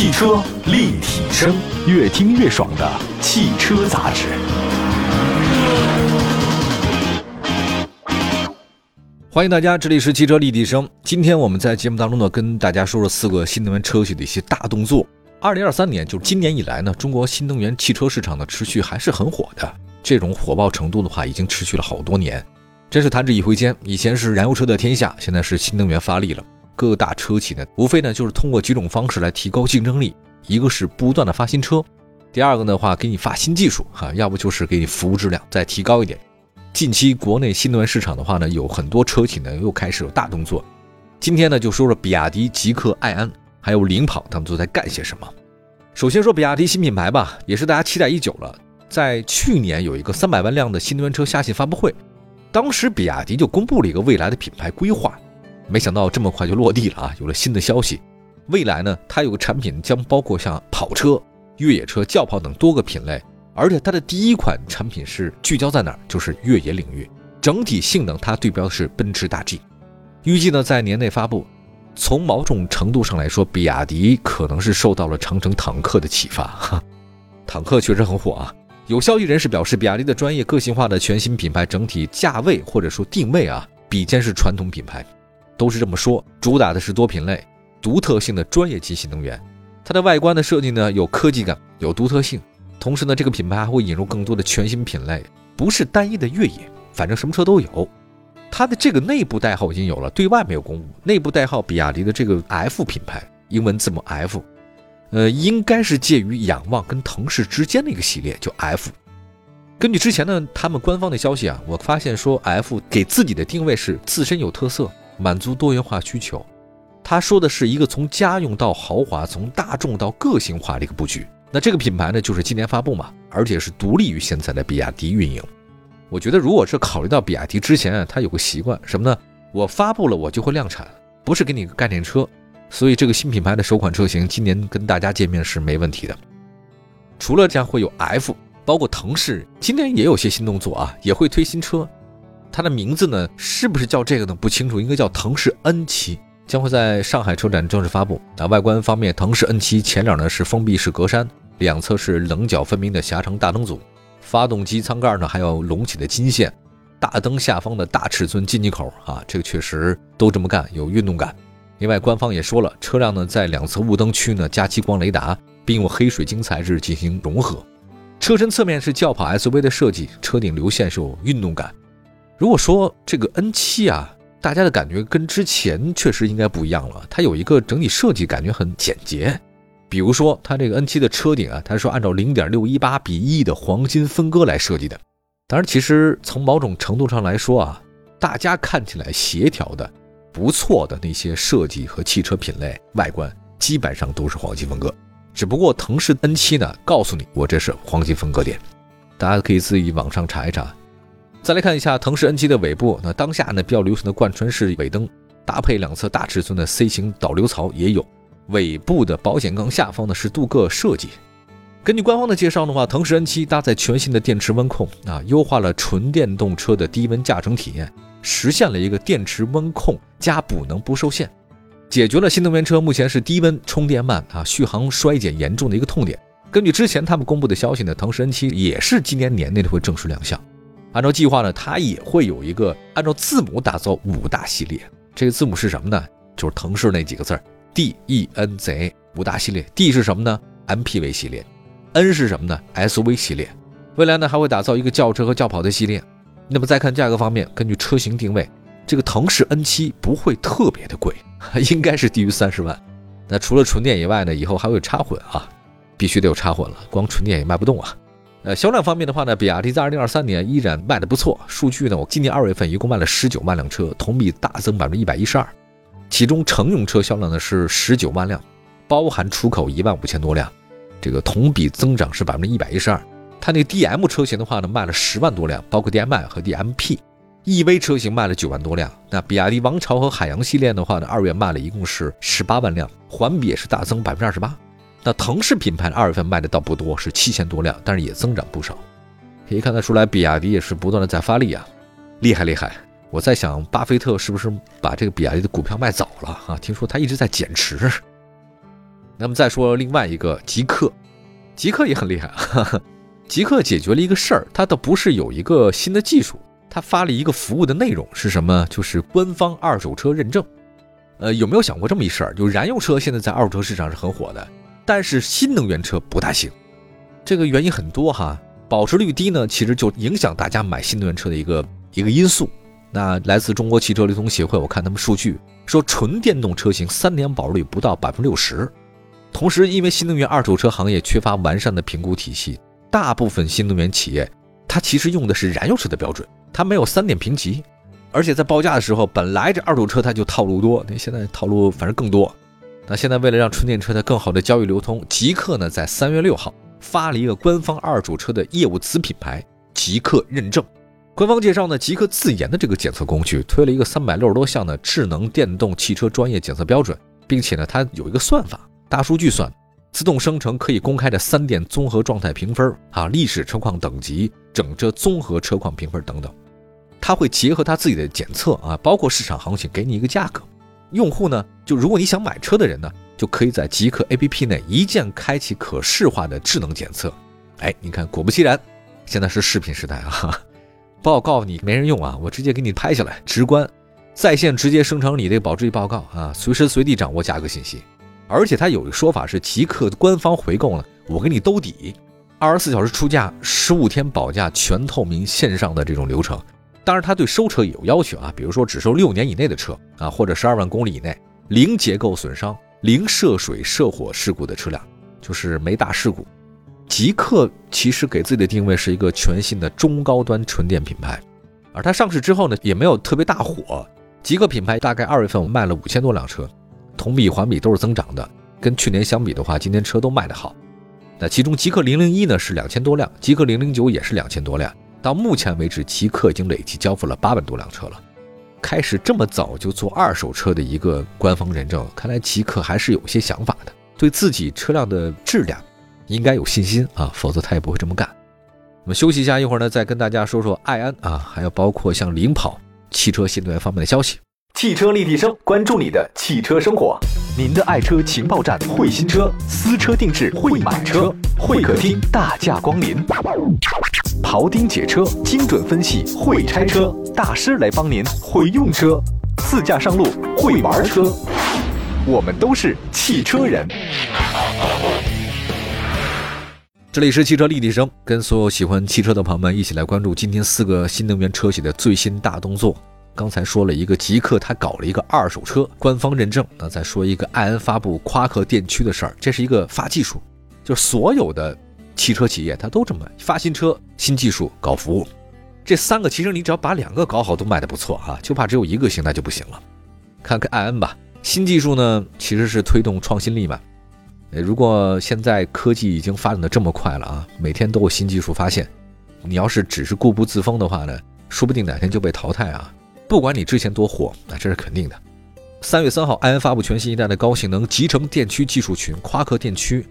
汽车立体声，越听越爽的汽车杂志。欢迎大家，这里是汽车立体声。今天我们在节目当中呢，跟大家说说四个新能源车企的一些大动作。二零二三年，就是今年以来呢，中国新能源汽车市场呢，持续还是很火的。这种火爆程度的话，已经持续了好多年，真是弹指一挥间。以前是燃油车的天下，现在是新能源发力了。各大车企呢，无非呢就是通过几种方式来提高竞争力，一个是不断的发新车，第二个的话给你发新技术哈，要不就是给你服务质量再提高一点。近期国内新能源市场的话呢，有很多车企呢又开始有大动作。今天呢就说说比亚迪、极氪、爱安还有领跑，他们都在干些什么。首先说比亚迪新品牌吧，也是大家期待已久了。在去年有一个三百万辆的新能源车下线发布会，当时比亚迪就公布了一个未来的品牌规划，没想到这么快就落地了啊！有了新的消息，未来呢，它有个产品将包括像跑车、越野车、轿跑等多个品类，而且它的第一款产品是聚焦在哪儿？就是越野领域，整体性能它对标的是奔驰大 G，预计呢在年内发布。从某种程度上来说，比亚迪可能是受到了长城坦克的启发，哈，坦克确实很火啊。有消息人士表示，比亚迪的专业个性化的全新品牌整体价位或者说定位啊，比肩是传统品牌，都是这么说。主打的是多品类、独特性的专业级新能源。它的外观的设计呢，有科技感，有独特性。同时呢，这个品牌还会引入更多的全新品类，不是单一的越野，反正什么车都有。它的这个内部代号已经有了，对外没有公布。内部代号，比亚迪的这个 F 品牌，英文字母 F。呃，应该是介于仰望跟腾势之间的一个系列，就 F。根据之前呢他们官方的消息啊，我发现说 F 给自己的定位是自身有特色，满足多元化需求。他说的是一个从家用到豪华，从大众到个性化的一个布局。那这个品牌呢，就是今年发布嘛，而且是独立于现在的比亚迪运营。我觉得如果是考虑到比亚迪之前啊，他有个习惯什么呢？我发布了我就会量产，不是给你个概念车。所以这个新品牌的首款车型今年跟大家见面是没问题的。除了将会有 F，包括腾势今年也有些新动作啊，也会推新车。它的名字呢，是不是叫这个呢？不清楚，应该叫腾势 N7，将会在上海车展正式发布。啊，外观方面，腾势 N7 前脸呢是封闭式格栅，两侧是棱角分明的狭长大灯组，发动机舱盖呢还有隆起的金线，大灯下方的大尺寸进气口啊，这个确实都这么干，有运动感。另外，官方也说了，车辆呢在两侧雾灯区呢加激光雷达，并用黑水晶材质进行融合。车身侧面是轿跑 SUV 的设计，车顶流线是有运动感。如果说这个 N7 啊，大家的感觉跟之前确实应该不一样了，它有一个整体设计感觉很简洁。比如说它这个 N7 的车顶啊，它是按照0.618比1的黄金分割来设计的。当然，其实从某种程度上来说啊，大家看起来协调的。不错的那些设计和汽车品类外观基本上都是黄金分割，只不过腾势 N7 呢，告诉你我这是黄金分割点，大家可以自己网上查一查。再来看一下腾势 N7 的尾部，那当下呢比较流行的贯穿式尾灯，搭配两侧大尺寸的 C 型导流槽也有，尾部的保险杠下方呢是镀铬设计。根据官方的介绍的话，腾势 N7 搭载全新的电池温控啊，优化了纯电动车的低温驾乘体验。实现了一个电池温控加补能不受限，解决了新能源车目前是低温充电慢啊续航衰减严重的一个痛点。根据之前他们公布的消息呢，腾势 N7 也是今年年内会正式亮相。按照计划呢，它也会有一个按照字母打造五大系列。这个字母是什么呢？就是腾势那几个字儿 D E N Z 五大系列。D 是什么呢？MPV 系列。N 是什么呢？SUV 系列。未来呢还会打造一个轿车和轿跑的系列。那么再看价格方面，根据车型定位，这个腾势 N7 不会特别的贵，应该是低于三十万。那除了纯电以外呢，以后还会有插混啊，必须得有插混了，光纯电也卖不动啊。呃，销量方面的话呢，比亚迪在二零二三年依然卖的不错，数据呢，我今年二月份一共卖了十九万辆车，同比大增百分之一百一十二，其中乘用车销量呢是十九万辆，包含出口一万五千多辆，这个同比增长是百分之一百一十二。它那 DM 车型的话呢，卖了十万多辆，包括 DM-i 和 DM-P，EV 车型卖了九万多辆。那比亚迪王朝和海洋系列的话呢，二月卖了一共是十八万辆，环比也是大增百分之二十八。那腾势品牌二月份卖的倒不多，是七千多辆，但是也增长不少。可以看得出来，比亚迪也是不断的在发力啊，厉害厉害。我在想，巴菲特是不是把这个比亚迪的股票卖早了啊？听说他一直在减持。那么再说另外一个极客，极客也很厉害，极客解决了一个事儿，它倒不是有一个新的技术，它发了一个服务的内容是什么？就是官方二手车认证。呃，有没有想过这么一事儿？就燃油车现在在二手车市场是很火的，但是新能源车不大行。这个原因很多哈，保值率低呢，其实就影响大家买新能源车的一个一个因素。那来自中国汽车流通协会，我看他们数据说，纯电动车型三年保值率不到百分之六十。同时，因为新能源二手车行业缺乏完善的评估体系，大部分新能源企业它其实用的是燃油车的标准，它没有三点评级。而且在报价的时候，本来这二手车它就套路多，那现在套路反正更多。那现在为了让纯电车它更好的交易流通，极客呢在三月六号发了一个官方二手车的业务子品牌极客认证。官方介绍呢，极客自研的这个检测工具推了一个三百六十多项的智能电动汽车专业检测标准，并且呢，它有一个算法，大数据算，自动生成可以公开的三电综合状态评分啊，历史车况等级、整车综合车况评分等等。它会结合它自己的检测啊，包括市场行情，给你一个价格。用户呢，就如果你想买车的人呢，就可以在极客 APP 内一键开启可视化的智能检测。哎，你看，果不其然，现在是视频时代啊！报告你没人用啊，我直接给你拍下来，直观，在线直接生成你的保值率报告啊，随时随地掌握价格信息。而且它有一个说法是，极客官方回购呢，我给你兜底，二十四小时出价，十五天保价，全透明线上的这种流程。当然，它对收车也有要求啊，比如说只收六年以内的车啊，或者十二万公里以内，零结构损伤、零涉水涉火事故的车辆，就是没大事故。极客其实给自己的定位是一个全新的中高端纯电品牌，而它上市之后呢，也没有特别大火。极客品牌大概二月份我卖了五千多辆车，同比环比都是增长的。跟去年相比的话，今年车都卖得好。那其中极客零零一呢是两千多辆，极客零零九也是两千多辆。到目前为止，极客已经累计交付了八万多辆车了。开始这么早就做二手车的一个官方认证，看来极客还是有些想法的，对自己车辆的质量应该有信心啊，否则他也不会这么干。我们休息一下，一会儿呢再跟大家说说爱安啊，还有包括像领跑汽车新能源方面的消息。汽车立体声，关注你的汽车生活，您的爱车情报站，会新车，私车定制，会买车，会客厅大驾光临。庖丁解车，精准分析；会拆车大师来帮您；会用车，自驾上路；会玩车，我们都是汽车人。这里是汽车立体声，跟所有喜欢汽车的朋友们一起来关注今天四个新能源车企的最新大动作。刚才说了一个极客，他搞了一个二手车官方认证。那再说一个爱恩发布夸克电驱的事儿，这是一个发技术，就是所有的。汽车企业它都这么发新车、新技术、搞服务，这三个其实你只要把两个搞好都卖的不错哈，就怕只有一个行那就不行了。看看爱恩吧，新技术呢其实是推动创新力嘛。如果现在科技已经发展的这么快了啊，每天都有新技术发现，你要是只是固步自封的话呢，说不定哪天就被淘汰啊。不管你之前多火，那这是肯定的。三月三号，爱安发布全新一代的高性能集成电驱技术群——夸克电驱。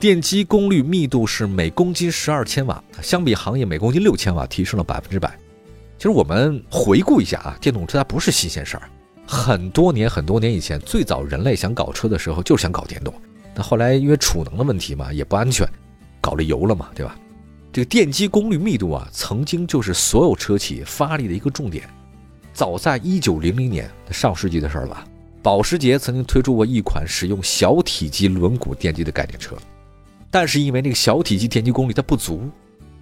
电机功率密度是每公斤十二千瓦，相比行业每公斤六千瓦，提升了百分之百。其实我们回顾一下啊，电动车它不是新鲜事儿，很多年很多年以前，最早人类想搞车的时候就是想搞电动，那后来因为储能的问题嘛，也不安全，搞了油了嘛，对吧？这个电机功率密度啊，曾经就是所有车企发力的一个重点。早在一九零零年，上世纪的事儿吧，保时捷曾经推出过一款使用小体积轮毂电机的概念车。但是因为那个小体积电机功率它不足，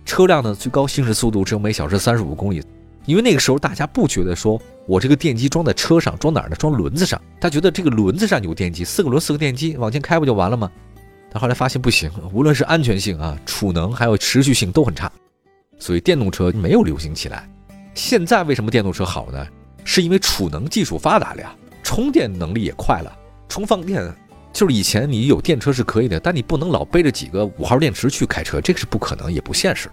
车辆呢最高行驶速度只有每小时三十五公里。因为那个时候大家不觉得说我这个电机装在车上装哪儿呢？装轮子上，他觉得这个轮子上有电机，四个轮四个电机往前开不就完了吗？但后来发现不行，无论是安全性啊、储能还有持续性都很差，所以电动车没有流行起来。现在为什么电动车好呢？是因为储能技术发达了呀，充电能力也快了，充放电。就是以前你有电车是可以的，但你不能老背着几个五号电池去开车，这个是不可能也不现实。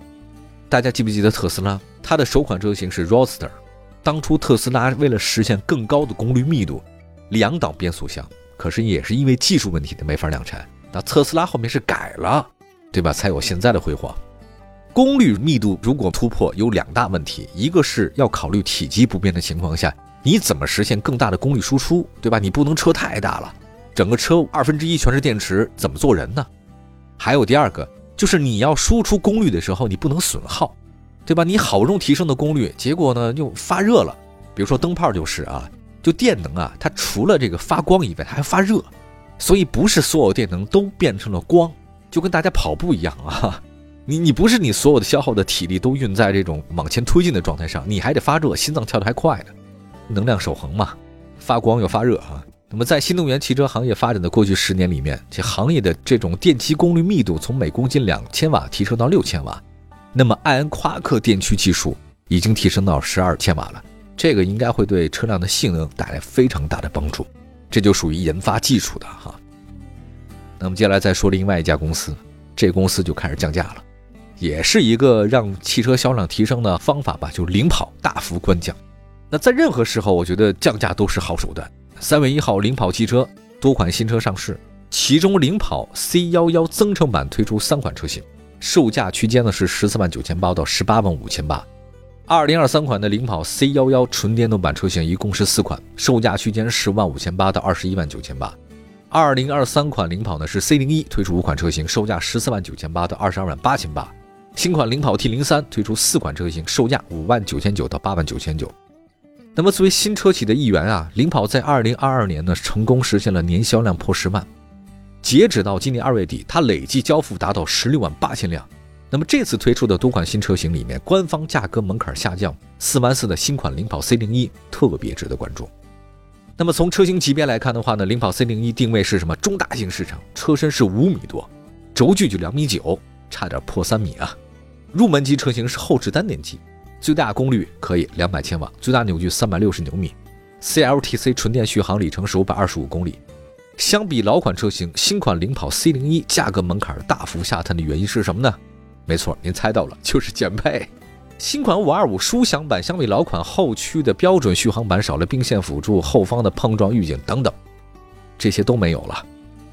大家记不记得特斯拉？它的首款车型是 Roadster，当初特斯拉为了实现更高的功率密度，两档变速箱，可是也是因为技术问题的没法量产。那特斯拉后面是改了，对吧？才有现在的辉煌。功率密度如果突破，有两大问题，一个是要考虑体积不变的情况下，你怎么实现更大的功率输出，对吧？你不能车太大了。整个车二分之一全是电池，怎么做人呢？还有第二个，就是你要输出功率的时候，你不能损耗，对吧？你好不容易提升的功率，结果呢又发热了。比如说灯泡就是啊，就电能啊，它除了这个发光以外，它还发热，所以不是所有电能都变成了光，就跟大家跑步一样啊。你你不是你所有的消耗的体力都用在这种往前推进的状态上，你还得发热，心脏跳得还快呢，能量守恒嘛，发光又发热啊。那么在新能源汽车行业发展的过去十年里面，这行业的这种电机功率密度从每公斤两千瓦提升到六千瓦，那么艾恩夸克电驱技术已经提升到十二千瓦了，这个应该会对车辆的性能带来非常大的帮助，这就属于研发技术的哈。那么接下来再说另外一家公司，这公司就开始降价了。也是一个让汽车销量提升的方法吧，就是领跑大幅官降。那在任何时候，我觉得降价都是好手段。三月一号，领跑汽车多款新车上市，其中领跑 C 幺幺增程版推出三款车型，售价区间呢是十四万九千八到十八万五千八。二零二三款的领跑 C 幺幺纯电动版车型一共是四款，售价区间十万五千八到二十一万九千八。二零二三款领跑呢是 C 零一推出五款车型，售价十四万九千八到二十二万八千八。新款领跑 T 零三推出四款车型，售价五万九千九到八万九千九。那么作为新车企的一员啊，领跑在二零二二年呢成功实现了年销量破十万。截止到今年二月底，它累计交付达到十六万八千辆。那么这次推出的多款新车型里面，官方价格门槛下降四万四的新款领跑 C 零一特别值得关注。那么从车型级别来看的话呢，领跑 C 零一定位是什么？中大型市场，车身是五米多，轴距就两米九，差点破三米啊。入门级车型是后置单电机，最大功率可以两百千瓦，最大扭矩三百六十牛米，CLTC 纯电续航里程是五百二十五公里。相比老款车型，新款领跑 C 零一价格门槛大幅下探的原因是什么呢？没错，您猜到了，就是减配。新款五二五舒享版相比老款后驱的标准续航版少了并线辅助、后方的碰撞预警等等，这些都没有了。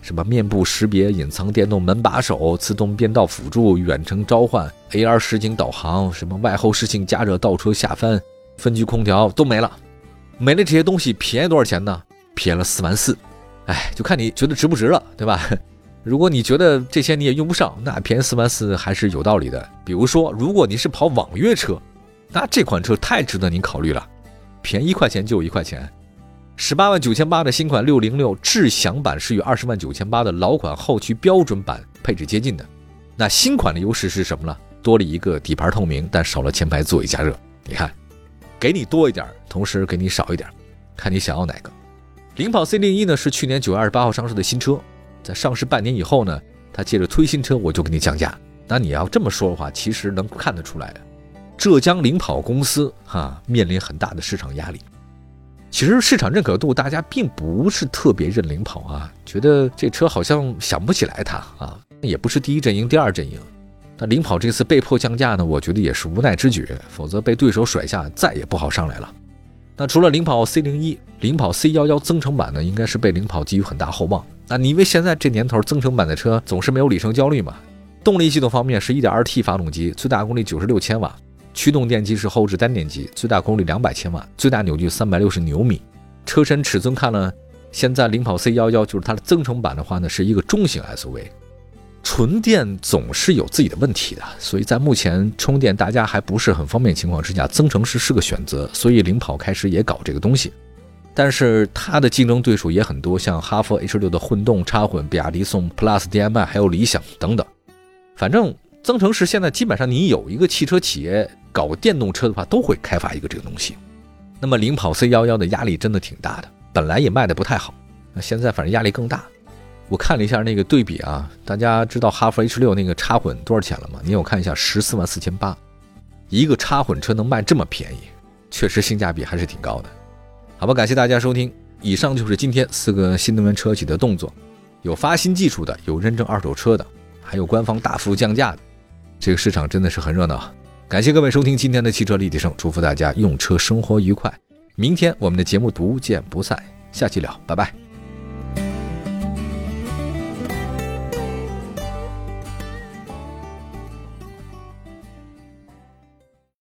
什么面部识别、隐藏电动门把手、自动变道辅助、远程召唤、AR 实景导航、什么外后视镜加热倒车下翻、分区空调都没了，没了这些东西便宜多少钱呢？便宜了四万四，哎，就看你觉得值不值了，对吧？如果你觉得这些你也用不上，那便宜四万四还是有道理的。比如说，如果你是跑网约车，那这款车太值得您考虑了，便宜一块钱就一块钱。十八万九千八的新款六零六智享版是与二十万九千八的老款后驱标准版配置接近的。那新款的优势是什么呢？多了一个底盘透明，但少了前排座椅加热。你看，给你多一点，同时给你少一点，看你想要哪个。领跑 C 零一呢是去年九月二十八号上市的新车，在上市半年以后呢，它借着推新车，我就给你降价。那你要这么说的话，其实能看得出来，浙江领跑公司哈面临很大的市场压力。其实市场认可度，大家并不是特别认领跑啊，觉得这车好像想不起来它啊，也不是第一阵营、第二阵营。那领跑这次被迫降价呢，我觉得也是无奈之举，否则被对手甩下，再也不好上来了。那除了领跑 C 零一，领跑 C 幺幺增程版呢，应该是被领跑寄予很大厚望。那你因为现在这年头，增程版的车总是没有里程焦虑嘛。动力系统方面是 1.2T 发动机，最大功率96千瓦。驱动电机是后置单电机，最大功率两百千瓦，最大扭矩三百六十牛米。车身尺寸看了，现在领跑 C 幺幺就是它的增程版的话呢，是一个中型 SUV。纯电总是有自己的问题的，所以在目前充电大家还不是很方便情况之下，增程式是个选择。所以领跑开始也搞这个东西，但是它的竞争对手也很多，像哈弗 H 六的混动插混，比亚迪宋 Plus DM-i，还有理想等等。反正增程式现在基本上你有一个汽车企业。搞电动车的话，都会开发一个这个东西。那么领跑 C 幺幺的压力真的挺大的，本来也卖的不太好，那现在反正压力更大。我看了一下那个对比啊，大家知道哈弗 H 六那个插混多少钱了吗？你我看一下，十四万四千八，一个插混车能卖这么便宜，确实性价比还是挺高的。好吧，感谢大家收听，以上就是今天四个新能源车企的动作，有发新技术的，有认证二手车的，还有官方大幅降价的，这个市场真的是很热闹。感谢各位收听今天的汽车立体声，祝福大家用车生活愉快。明天我们的节目不见不散，下期聊，拜拜。